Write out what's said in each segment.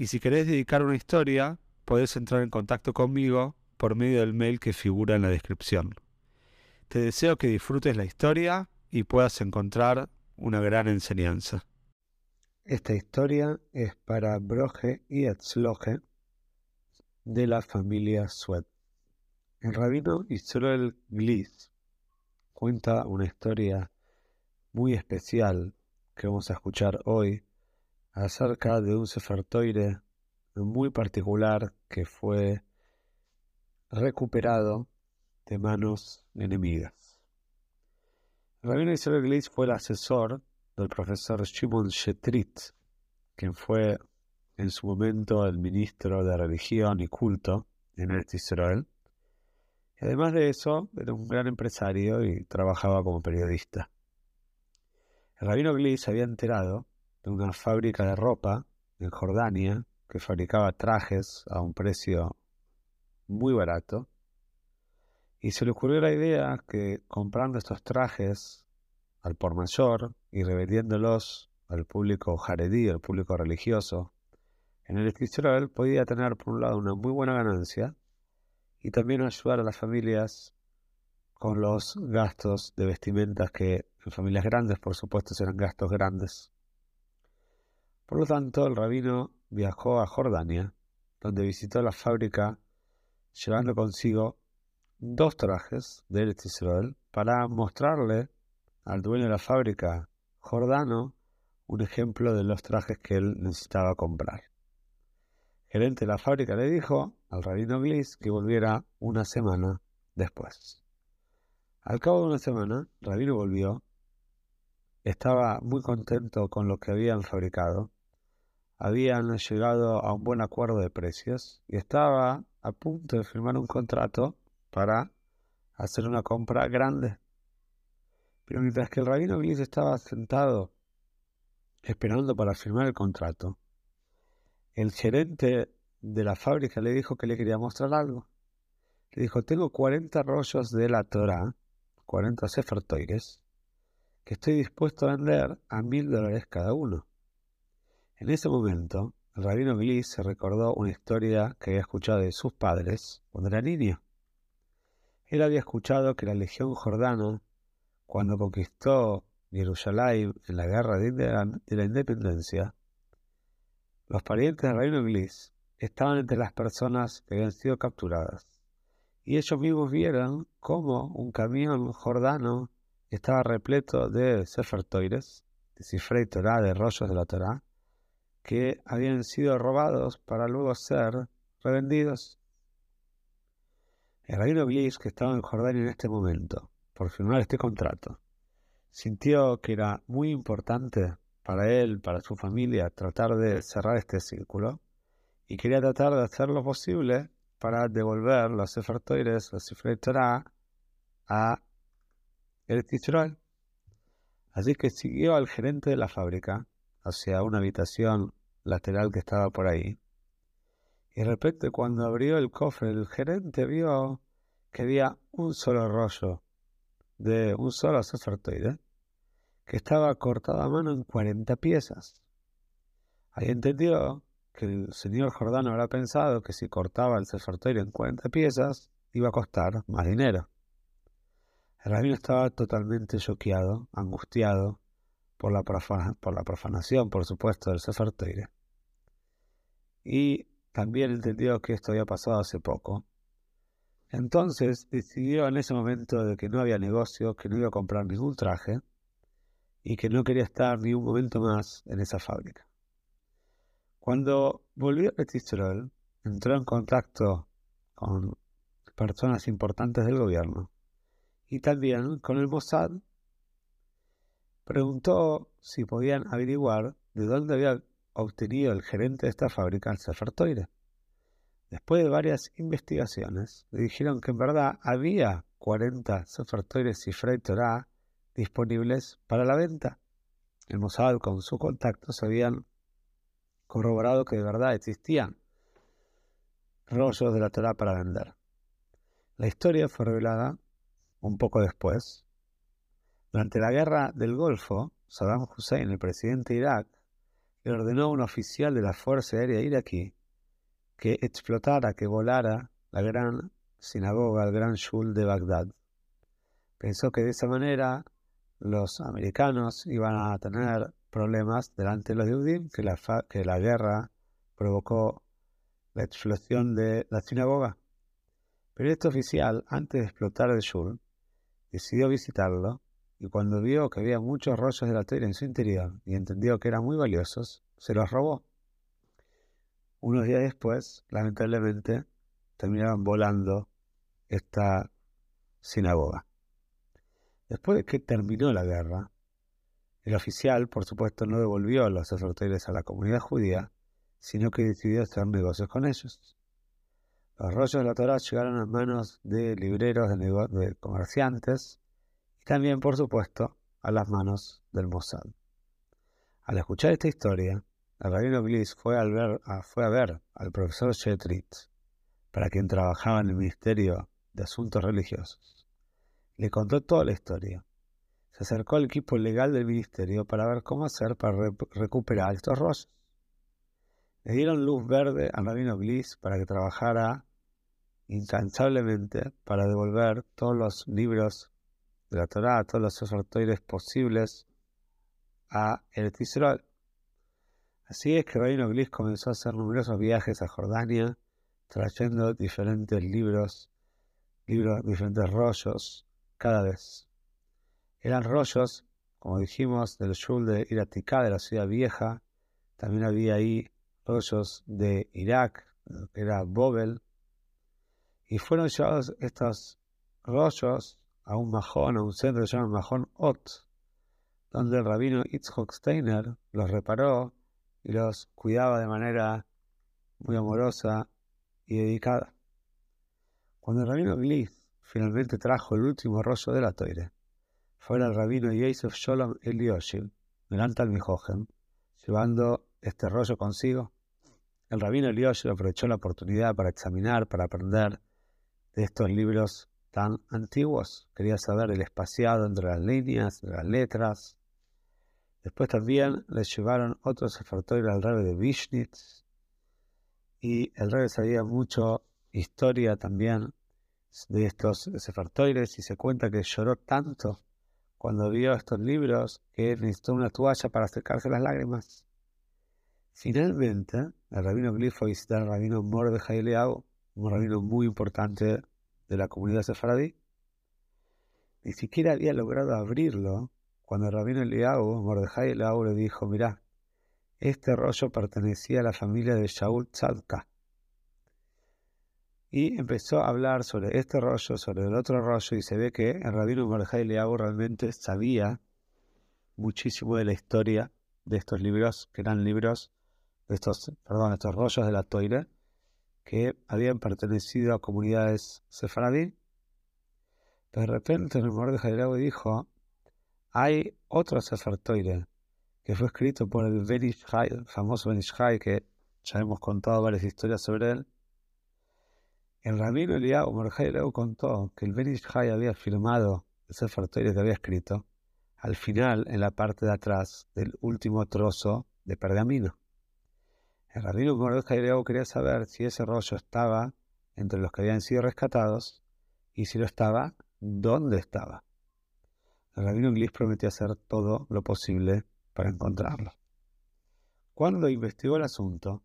y si querés dedicar una historia, podés entrar en contacto conmigo por medio del mail que figura en la descripción. Te deseo que disfrutes la historia y puedas encontrar una gran enseñanza. Esta historia es para Broje y Etzloje de la familia Suet. El rabino Israel Gliss cuenta una historia muy especial que vamos a escuchar hoy acerca de un sefertoire muy particular que fue recuperado de manos enemigas. El rabino Israel Gliss fue el asesor del profesor Shimon Shetrit, quien fue en su momento el ministro de religión y culto en el Israel. Y además de eso, era un gran empresario y trabajaba como periodista. El rabino Gliss había enterado de una fábrica de ropa en Jordania que fabricaba trajes a un precio muy barato. Y se le ocurrió la idea que comprando estos trajes al por mayor y revendiéndolos al público jaredí, al público religioso, en el Israel podía tener por un lado una muy buena ganancia y también ayudar a las familias con los gastos de vestimentas que en familias grandes, por supuesto, serán gastos grandes. Por lo tanto, el rabino viajó a Jordania, donde visitó la fábrica llevando consigo dos trajes de Eretz Israel para mostrarle al dueño de la fábrica jordano un ejemplo de los trajes que él necesitaba comprar. El gerente de la fábrica le dijo al rabino Gliss que volviera una semana después. Al cabo de una semana, el rabino volvió, estaba muy contento con lo que habían fabricado habían llegado a un buen acuerdo de precios y estaba a punto de firmar un contrato para hacer una compra grande. Pero mientras que el rabino Gliss estaba sentado esperando para firmar el contrato, el gerente de la fábrica le dijo que le quería mostrar algo. Le dijo, tengo 40 rollos de la Torah, 40 Sefer que estoy dispuesto a vender a mil dólares cada uno. En ese momento, el rabino Gliss se recordó una historia que había escuchado de sus padres cuando era niño. Él había escuchado que la legión jordana, cuando conquistó Jerusalén en la guerra de la independencia, los parientes del rabino Gliss estaban entre las personas que habían sido capturadas. Y ellos mismos vieron cómo un camión jordano estaba repleto de Sefer Toires, de Cifrei Torah, de rollos de la Torah, que habían sido robados para luego ser revendidos. El rabino Gliss, que estaba en Jordania en este momento, por firmar este contrato, sintió que era muy importante para él, para su familia, tratar de cerrar este círculo y quería tratar de hacer lo posible para devolver los Sefer los Sefer a el Israel. Así que siguió al gerente de la fábrica hacia una habitación lateral que estaba por ahí. Y de repente cuando abrió el cofre el gerente vio que había un solo rollo de un solo sacerdote que estaba cortado a mano en 40 piezas. Ahí entendió que el señor Jordano habrá pensado que si cortaba el sacerdote en 40 piezas iba a costar más dinero. El rabino estaba totalmente choqueado, angustiado, por la, profanación, por supuesto, del Sefer Y también entendió que esto había pasado hace poco. Entonces decidió en ese momento de que no había negocio, que no iba a comprar ningún traje y que no quería estar ni un momento más en esa fábrica. Cuando volvió a Israel, entró en contacto con personas importantes del gobierno y también con el Mossad preguntó si podían averiguar de dónde había obtenido el gerente de esta fábrica el Sefer Después de varias investigaciones, le dijeron que en verdad había 40 Sefer y Frey Torah disponibles para la venta. El Mossad con sus contactos habían corroborado que de verdad existían rollos de la Torah para vender. La historia fue revelada un poco después. Durante la guerra del Golfo, Saddam Hussein, el presidente de Irak, le ordenó a un oficial de la Fuerza Aérea iraquí que explotara, que volara la gran sinagoga, el gran shul de Bagdad. Pensó que de esa manera los americanos iban a tener problemas delante de los judíos, que que la guerra provocó la explosión de la sinagoga. Pero este oficial, antes de explotar el shul, decidió visitarlo y cuando vio que había muchos rollos de la tela en su interior y entendió que eran muy valiosos, se los robó. Unos días después, lamentablemente, terminaron volando esta sinagoga. Después de que terminó la guerra, el oficial, por supuesto, no devolvió los sacerdotes a la comunidad judía, sino que decidió hacer negocios con ellos. Los rollos de la Torah llegaron a manos de libreros, de, de comerciantes, y también, por supuesto, a las manos del Mossad. Al escuchar esta historia, el rabino Bliss fue, a ver al profesor Shetrit, para quien trabajaba en el Ministerio de Asuntos Religiosos. Le contó toda la historia. Se acercó al equipo legal del ministerio para ver cómo hacer para recuperar estos rollos. Le dieron luz verde al rabino Bliss para que trabajara incansablemente para devolver todos los libros de la Torah, todos los ofertoides posibles a el Israel. Así es que Rabino Glis comenzó a hacer numerosos viajes a Jordania, trayendo diferentes libros, libros, diferentes rollos, cada vez. Eran rollos, como dijimos, del Shul de Iratika, de la ciudad vieja. También había ahí rollos de Irak, que era Bobel. Y fueron llevados estos rollos a un majón, a un centro que se llama Majón Ot, donde el rabino Itzhok Steiner los reparó y los cuidaba de manera muy amorosa y dedicada. Cuando el rabino Glif finalmente trajo el último rollo de la toire, fue el rabino Yosef Sholom Elioshiv, delante al Mijojem, llevando este rollo consigo. El rabino Elioshiv aprovechó la oportunidad para examinar, para aprender de estos libros tan antiguos. Quería saber el espaciado entre las líneas, las letras. Después también les llevaron otros ofertorios al rey de Vishnitz. Y el rey sabía mucho historia también de estos sefartoires y se cuenta que lloró tanto cuando vio estos libros que necesitó una toalla para secarse las lágrimas. Finalmente, el rabino Glif fue a visitar al rabino Mordechai Leao, un rabino muy importante de la comunidad sefaradí. Ni siquiera había logrado abrirlo cuando el rabino Eliyahu, Mordejai Eliyahu, le dijo, mirá, este rollo pertenecía a la familia de Shaul Tzadka. Y empezó a hablar sobre este rollo, sobre el otro rollo, y se ve que el rabino Mordejai Eliyahu realmente sabía muchísimo de la historia de estos libros, que eran libros, de estos, perdón, estos rollos de la Toire, que habían pertenecido a comunidades sefaradí. De repente el rumor de dijo, hay otro Sefer que fue escrito por el Benishai, el famoso Benishai, que ya hemos contado varias historias sobre él. El rabino Eliyahu Mordejai contó que el Benishai había firmado el Sefer que había escrito al final, en la parte de atrás del último trozo de pergamino. El rabino Mordecai quería saber si ese rollo estaba entre los que habían sido rescatados y si lo estaba, dónde estaba. El rabino inglés prometió hacer todo lo posible para encontrarlo. Cuando investigó el asunto,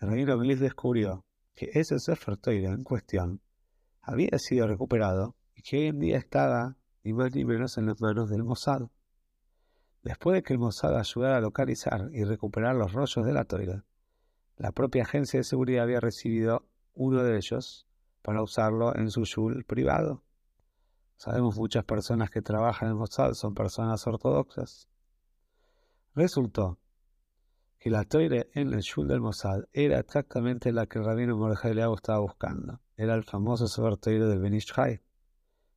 el rabino inglés descubrió que ese Sefer en cuestión había sido recuperado y que hoy en día estaba ni más ni menos en las manos del Mossad. Después de que el Mossad ayudara a localizar y recuperar los rollos de la toira, la propia agencia de seguridad había recibido uno de ellos para usarlo en su shul privado. Sabemos muchas personas que trabajan en Mossad son personas ortodoxas. Resultó que la toire en el Shul del Mossad era exactamente la que el rabino Mordejai Leao estaba buscando. Era el famoso Sefer Toire del Benish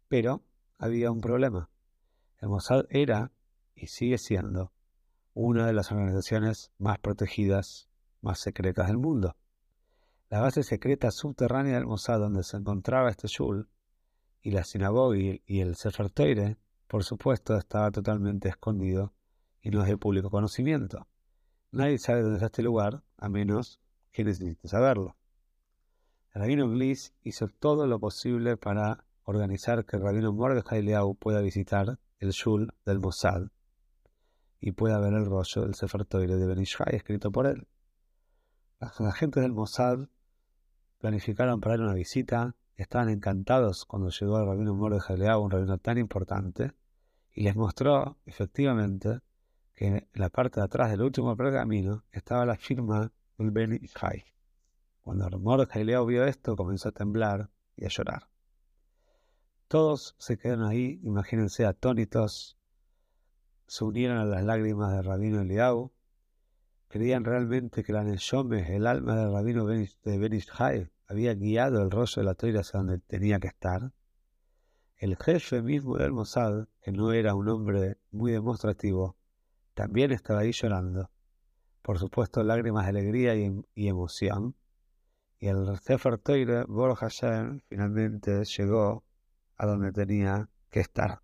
Pero había un problema. El Mossad era, y sigue siendo, una de las organizaciones más protegidas, más secretas del mundo. La base secreta subterránea del Mossad donde se encontraba este Shul, y la sinagoga y el Sefer Toire, por supuesto, estaba totalmente escondido y no es de público conocimiento. Nadie sabe dónde está este lugar, a menos que necesite saberlo. El rabino Gliss hizo todo lo posible para organizar que el rabino Mordechai Leau pueda visitar el Shul del Mossad y pueda ver el rollo del Sefer Toire de Benishai escrito por él. Los agentes del Mossad planificaron para él una visita, estaban encantados cuando llegó el rabino Mordechai Leau, un rabino tan importante, y les mostró efectivamente que en la parte de atrás del último pergamino estaba la firma del Ben Ishai. Cuando Mordecai Leo vio esto, comenzó a temblar y a llorar. Todos se quedaron ahí, imagínense, atónitos, se unieron a las lágrimas del rabino Eliau, creían realmente que la Neshome, el alma del rabino de Ben Ishai, había guiado el rollo de la toira hacia donde tenía que estar. El jefe mismo del Mossad, que no era un hombre muy demostrativo, también estaba ahí llorando. Por supuesto, lágrimas de alegría y, emoción. Y el Sefer Toire, Bor Hashem, finalmente llegó a donde tenía que estar.